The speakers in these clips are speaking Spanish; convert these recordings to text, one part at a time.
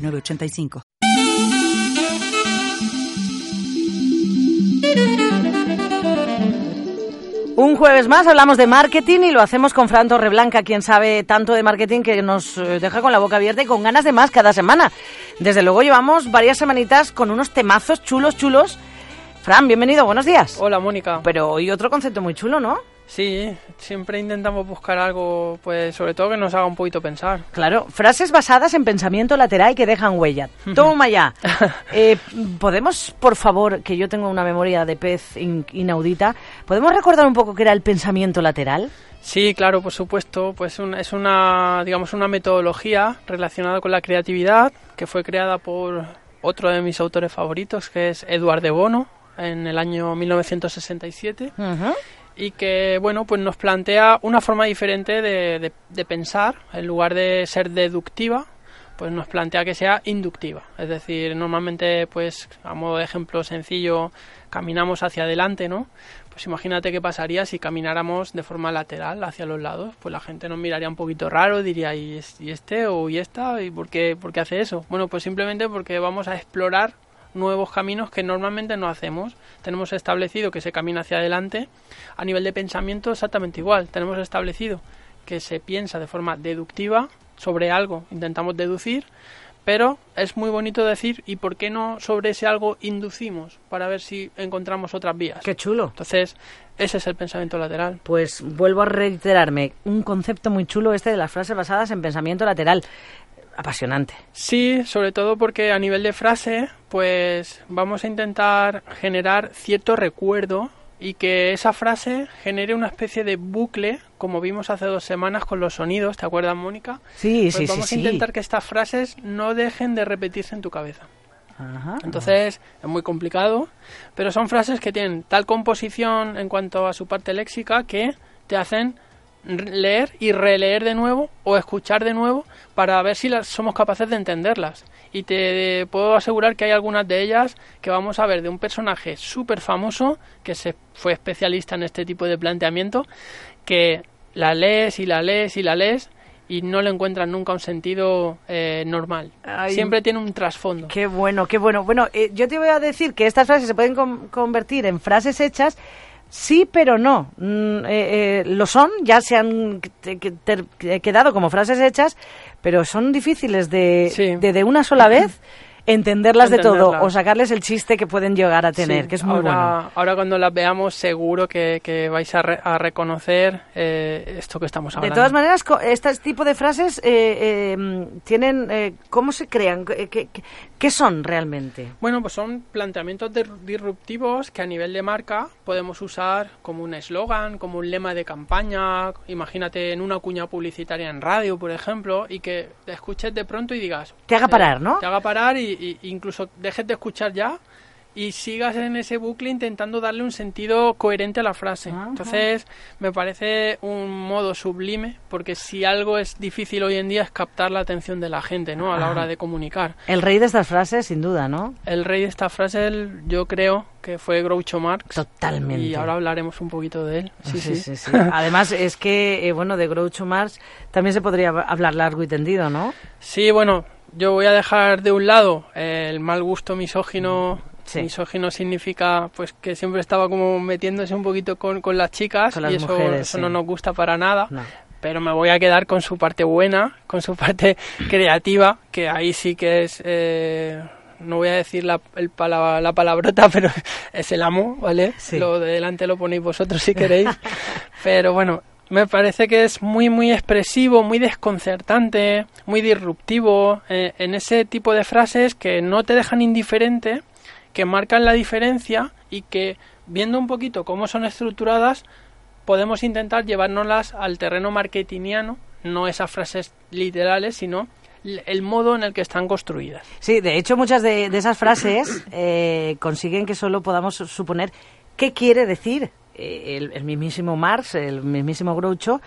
906985. Un jueves más hablamos de marketing y lo hacemos con Fran Torreblanca, quien sabe tanto de marketing que nos eh, deja con la boca abierta y con ganas de más cada semana. Desde luego llevamos varias semanitas con unos temazos chulos, chulos. Fran, bienvenido, buenos días. Hola, Mónica. Pero hoy otro concepto muy chulo, ¿no? Sí, siempre intentamos buscar algo, pues sobre todo que nos haga un poquito pensar. Claro, frases basadas en pensamiento lateral que dejan huella. Toma ya. Eh, Podemos, por favor, que yo tengo una memoria de pez in- inaudita, ¿podemos recordar un poco qué era el pensamiento lateral? Sí, claro, por supuesto, pues un- es una, digamos, una metodología relacionada con la creatividad que fue creada por otro de mis autores favoritos, que es Eduard de Bono, en el año 1967. Ujú. Y que bueno pues nos plantea una forma diferente de, de- pensar. En lugar de ser deductiva pues nos plantea que sea inductiva. Es decir normalmente pues a modo de ejemplo sencillo caminamos hacia adelante no pues imagínate qué pasaría si camináramos de forma lateral hacia los lados. Pues la gente nos miraría un poquito raro diría y este o y esta y por qué por qué hace eso bueno pues simplemente porque vamos a explorar nuevos caminos que normalmente no hacemos. Tenemos establecido que se camina hacia adelante. A nivel de pensamiento exactamente igual. Tenemos establecido que se piensa de forma deductiva sobre algo, intentamos deducir, pero es muy bonito decir ¿y por qué no sobre ese algo inducimos para ver si encontramos otras vías? Qué chulo. Entonces, ese es el pensamiento lateral. Pues vuelvo a reiterarme, un concepto muy chulo este de las frases basadas en pensamiento lateral. Apasionante. Sí, sobre todo porque a nivel de frase, pues vamos a intentar generar cierto recuerdo y que esa frase genere una especie de bucle, como vimos hace dos semanas con los sonidos, ¿te acuerdas, Mónica? Sí, Pues sí, sí, vamos sí. a intentar que estas frases no dejen de repetirse en tu cabeza. Ajá. Entonces es muy complicado, pero son frases que tienen tal composición en cuanto a su parte léxica que te hacen leer y releer de nuevo o escuchar de nuevo para ver si las somos capaces de entenderlas. Y te puedo asegurar que hay algunas de ellas que vamos a ver de un personaje súper famoso que se fue especialista en este tipo de planteamiento que la lees y la lees y la lees y no le encuentran nunca un sentido eh, normal. Ay, Siempre tiene un trasfondo. Qué bueno, qué bueno. Bueno, eh, yo te voy a decir que estas frases se pueden con- convertir en frases hechas, sí, pero no. Mm, eh, eh, lo son, ya se han quedado como frases hechas, pero son difíciles de, Sí. de, de una sola vez entenderlas de todo o sacarles el chiste que pueden llegar a tener, Sí, que es muy ahora, bueno. Ahora cuando las veamos seguro que, que vais a, re- a reconocer eh, esto que estamos De hablando. todas maneras, este tipo de frases eh, eh, mm, tienen, eh, ¿cómo se crean? ¿Qué, qué- qué- son realmente? Bueno, pues son planteamientos disruptivos que a nivel de marca podemos usar como un eslogan, como un lema de campaña, imagínate en una cuña publicitaria en radio, por ejemplo, y que te escuches de pronto y digas... Te haga eh, parar, ¿no? Te haga parar y, y incluso dejes de escuchar ya y sigas en ese bucle intentando darle un sentido coherente a la frase. Ajá. Entonces, me parece un modo sublime, porque si algo es difícil hoy en día es captar la atención de la gente, ¿no? A la hora de comunicar. El rey de estas frases, sin duda, ¿no? El rey de esta frase, el- yo creo que fue Groucho Marx. Totalmente. Y ahora hablaremos un poquito de él. Sí, sí. sí, sí. Además, es que, eh, bueno, de Groucho Marx también se podría hablar largo y tendido, ¿no? Sí, bueno, yo voy a dejar de un lado el mal gusto misógino. Sí. Misógino significa pues que siempre estaba como metiéndose un poquito con, con las chicas Con las y eso, mujeres, eso sí. no nos gusta para nada. No. Pero me voy a quedar con su parte buena, con su parte creativa, que ahí sí que es... eh, no voy a decir la, el pala- la palabrota, pero es el amo, ¿vale? Sí. Lo de delante lo ponéis vosotros si queréis. pero bueno, me parece que es muy, muy expresivo, muy desconcertante, muy disruptivo, eh, en ese tipo de frases que no te dejan indiferente, que marcan la diferencia y que, viendo un poquito cómo son estructuradas, podemos intentar llevárnoslas al terreno marketingiano, no esas frases literales, sino el modo en el que están construidas. Sí, de hecho muchas de, esas frases eh, consiguen que solo podamos suponer qué quiere decir eh, el, el, mismísimo Marx, el mismísimo Groucho,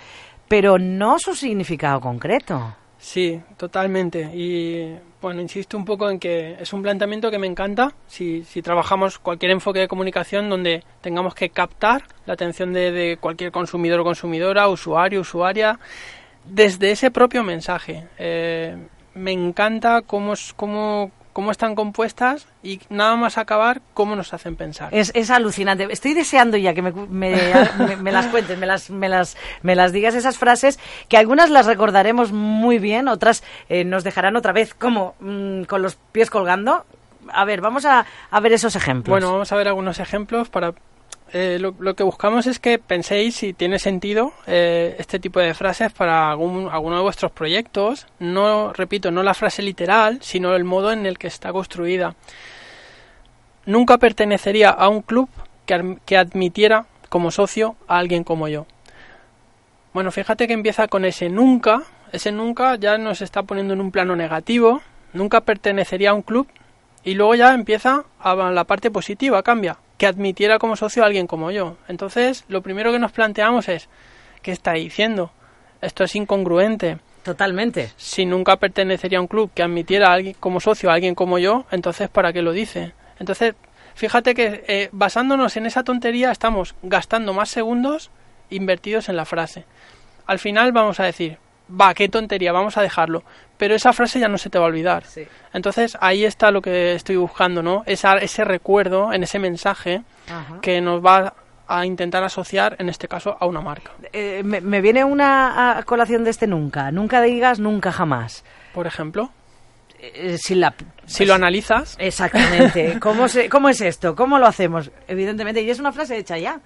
pero no su significado concreto. Sí, totalmente. Y bueno, insisto un poco en que es un planteamiento que me encanta. Si, si trabajamos cualquier enfoque de comunicación donde tengamos que captar la atención de, cualquier consumidor o consumidora, usuario, usuaria, desde ese propio mensaje. Eh, me encanta cómo, cómo, cómo están compuestas y nada más acabar cómo nos hacen pensar. Es, es alucinante. Estoy deseando ya que me, me, las cuentes, me las, me, las, me las digas esas frases, que algunas las recordaremos muy bien, otras eh, nos dejarán otra vez como mm, con los pies colgando. A ver, vamos a, a ver esos ejemplos. Bueno, vamos a ver algunos ejemplos para eh, lo, que buscamos es que penséis si tiene sentido eh, este tipo de frases para algún, alguno de vuestros proyectos. No, repito, no la frase literal, sino el modo en el que está construida. Nunca pertenecería a un club que, que admitiera como socio a alguien como yo. Bueno, fíjate que empieza con ese nunca. Ese nunca ya nos está poniendo en un plano negativo. Nunca pertenecería a un club. Y luego ya empieza a la parte positiva, cambia que admitiera como socio a alguien como yo. Entonces, lo primero que nos planteamos es, ¿qué está diciendo? Esto es incongruente. Totalmente. Si nunca pertenecería a un club que admitiera a alguien como socio a alguien como yo, entonces ¿para qué lo dice? Entonces, fíjate que eh, basándonos en esa tontería estamos gastando más segundos invertidos en la frase. Al final vamos a decir, va, qué tontería, vamos a dejarlo. Pero esa frase ya no se te va a olvidar. Entonces ahí está lo que estoy buscando, ¿no? Esa, ese recuerdo en ese mensaje que nos va a intentar asociar, en este caso, a una marca. Eh, me, viene una colación de este nunca. Nunca digas nunca jamás. Por ejemplo. Eh, si, la, si lo analizas. Exactamente. ¿Cómo, ¿Cómo es esto? ¿Cómo lo hacemos? Evidentemente, y es una frase hecha ya.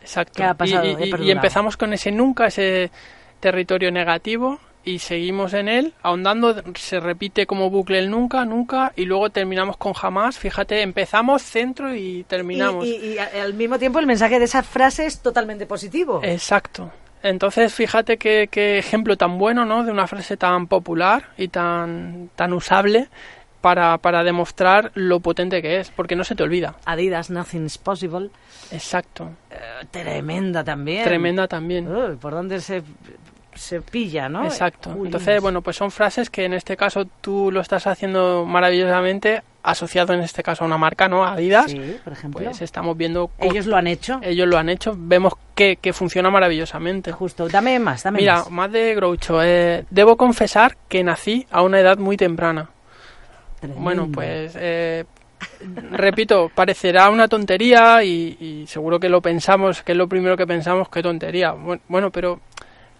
Exacto. y, empezamos con ese nunca, ese territorio negativo y seguimos en él, ahondando, se repite como bucle el nunca, nunca, y luego terminamos con jamás. Fíjate, empezamos centro y terminamos. Y, al mismo tiempo el mensaje de esa frase es totalmente positivo. Exacto. Entonces, fíjate qué, qué ejemplo tan bueno, ¿no? De una frase tan popular y tan, tan usable para, para demostrar lo potente que es, porque no se te olvida. Adidas, nothing is possible. Exacto. Eh, tremenda también. Tremenda también. ¿Por dónde se, se pilla, no? Exacto. Entonces, bueno, pues son frases que en este caso tú lo estás haciendo maravillosamente asociado en este caso a una marca, ¿no? Adidas. Sí, por ejemplo. Pues estamos viendo... Ellos lo han hecho. Ellos lo han hecho. Vemos que, que funciona maravillosamente. Justo. Dame más, dame Mira, más. más de Groucho. Eh, debo confesar que nací a una edad muy temprana. Bueno, pues eh, repito, parecerá una tontería y, seguro que lo pensamos, que es lo primero que pensamos, qué tontería. Bueno, pero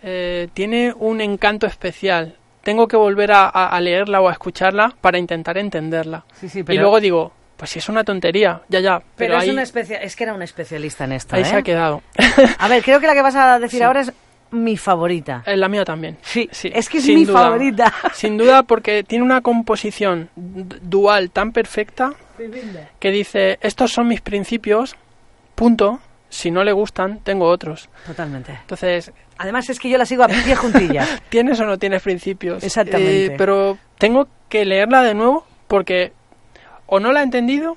eh, tiene un encanto especial. Tengo que volver a, leerla o a escucharla para intentar entenderla. Y luego digo, pues si es una tontería, ya, ya. Pero, es, una es que era un especialista en esto. Ahí se ha ¿eh? quedado. a ver, creo que la que vas a decir ahora es mi favorita. Es la mía también. Sí, sí es que es mi favorita. Sin duda, porque tiene una composición dual tan perfecta que dice: Estos son mis principios, punto. Si no le gustan, tengo otros. Totalmente. Entonces. Además, es que yo la sigo a pie juntilla. ¿Tienes o no tienes principios? Exactamente. Eh, pero tengo que leerla de nuevo porque o no la he entendido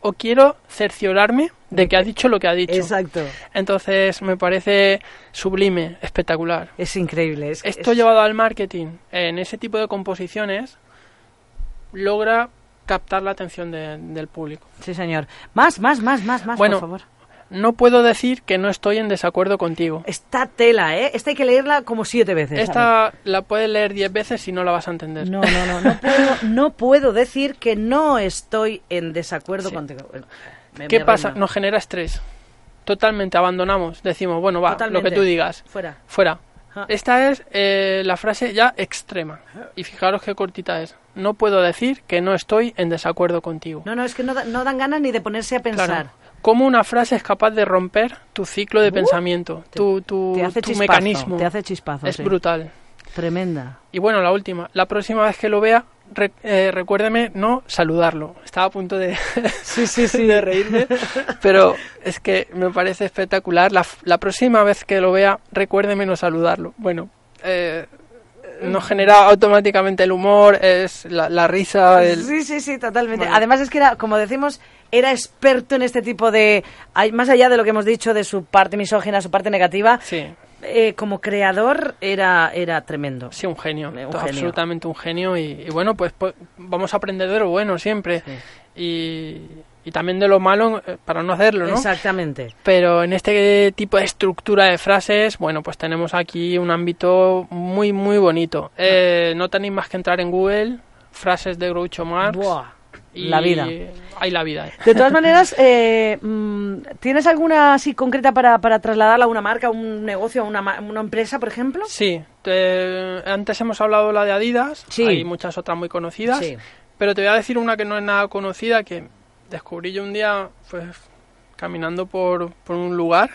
o quiero cerciorarme de que ha dicho lo que ha dicho. Exacto. Entonces me parece sublime, espectacular. Es increíble. Esto llevado al marketing en ese tipo de composiciones logra captar la atención del público. Sí, señor. Más, más, más, más, más, bueno, por favor. No puedo decir que no estoy en desacuerdo contigo. Esta tela, ¿eh? Esta hay que leerla como siete veces. Esta la puedes leer diez veces y no la vas a entender. No, no, no. No puedo, no puedo decir que no estoy en desacuerdo contigo. ¿Qué pasa? Nos genera estrés. Totalmente abandonamos. Decimos, bueno, va, lo que tú digas. Fuera. Fuera. Ah. Esta es eh, la frase ya extrema. Y fijaros qué cortita es. No puedo decir que no estoy en desacuerdo contigo. No, no, es que no, no dan ganas ni de ponerse a pensar. ¿Cómo una frase es capaz de romper tu ciclo de uh, pensamiento, tu, tu, mecanismo? Te hace chispazo. Es brutal. Tremenda. Y bueno, la última. La próxima vez que lo vea, eh, recuérdeme no saludarlo. Estaba a punto de, sí, sí, sí. de reírme, pero es que me parece espectacular. La, próxima vez que lo vea, recuérdeme no saludarlo. Bueno, eh, nos genera automáticamente el humor, es la, la risa. El... Sí, sí, sí, totalmente. Además es que era, como decimos, era experto en este tipo de, más allá de lo que hemos dicho de su parte misógina, su parte negativa. Sí. Eh, como creador era, era tremendo. Sí, un genio, absolutamente un genio y, bueno, pues, pues, vamos a aprender de lo bueno siempre y, y, también de lo malo eh, para no hacerlo, ¿no? Exactamente. Pero en este tipo de estructura de frases, bueno, pues tenemos aquí un ámbito muy, muy bonito. Eh, no tenéis más que entrar en Google, frases de Groucho Marx. Buah la vida. Hay la vida. De todas maneras, eh, mm, ¿tienes alguna así concreta para, para trasladarla a una marca, a un negocio, a una, una empresa, por ejemplo? Sí. antes hemos hablado la de Adidas. Sí. Hay muchas otras muy conocidas. Sí. Pero te voy a decir una que no es nada conocida, que descubrí yo un día, pues, caminando por, por un lugar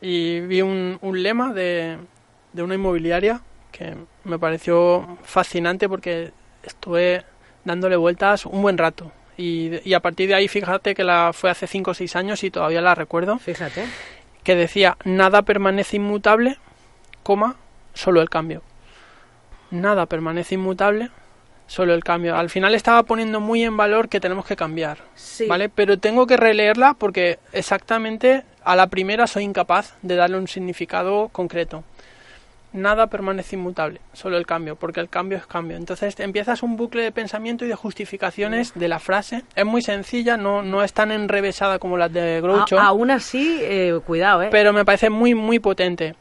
y vi un, un lema de, de una inmobiliaria que me pareció fascinante porque estuve dándole vueltas un buen rato. Y, a partir de ahí, fíjate que la fue hace 5 o 6 años y todavía la recuerdo. Fíjate. Que decía, nada permanece inmutable, coma, solo el cambio. Nada permanece inmutable, solo el cambio. Al final estaba poniendo muy en valor que tenemos que cambiar, ¿vale? Pero tengo que releerla porque exactamente a la primera soy incapaz de darle un significado concreto nada permanece inmutable, solo el cambio, porque el cambio es cambio. Entonces empiezas un bucle de pensamiento y de justificaciones de la frase. Es muy sencilla, no, no es tan enrevesada como las de Groucho. aún así, eh, cuidado, ¿eh? Pero me parece muy, muy potente.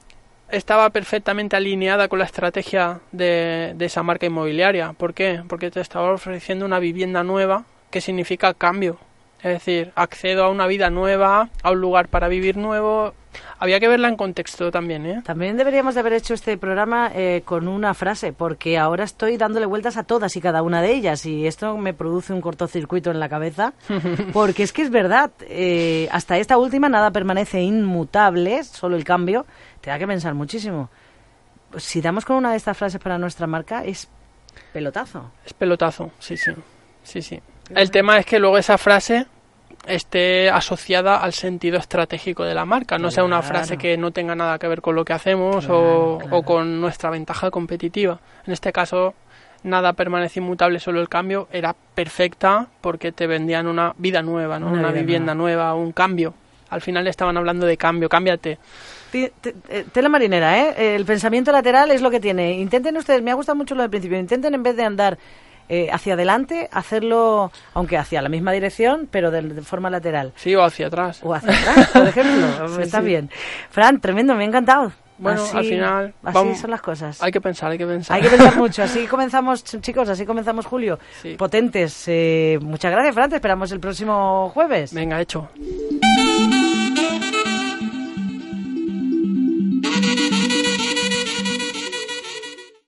Estaba perfectamente alineada con la estrategia de, de esa marca inmobiliaria. ¿Por qué? Porque te estaba ofreciendo una vivienda nueva que significa cambio. Es decir, accedo a una vida nueva, a un lugar para vivir nuevo, había que verla en contexto también, ¿eh? También deberíamos de haber hecho este programa eh, con una frase, porque ahora estoy dándole vueltas a todas y cada una de ellas y esto me produce un cortocircuito en la cabeza, porque es que es verdad, eh, hasta esta última nada permanece inmutable, solo el cambio, te da que pensar muchísimo. Si damos con una de estas frases para nuestra marca, es pelotazo. Es pelotazo, sí, sí, sí, sí. El tema es que luego esa frase esté asociada al sentido estratégico de la marca, no sea una frase que no tenga nada que ver con lo que hacemos o, con nuestra ventaja competitiva. En este caso, nada permanece inmutable, solo el cambio era perfecta porque te vendían una vida nueva, ¿no? una, vivienda nueva. un cambio. Al final estaban hablando de cambio, cámbiate. Eh, tela marinera, ¿eh? El pensamiento lateral es lo que tiene. Intenten ustedes, me ha gustado mucho lo del principio, intenten en vez de andar eh, hacia adelante, hacerlo, aunque hacia la misma dirección, pero de, forma lateral. Sí, o hacia atrás. O hacia atrás, por ejemplo. Está bien. Fran, tremendo, me ha encantado. Bueno, al final. Así son las cosas. Hay que pensar, hay que pensar. Hay que pensar mucho. Así comenzamos, chicos, así comenzamos julio. Potentes. Eh, muchas gracias, Fran. Te esperamos el próximo jueves. Venga, hecho.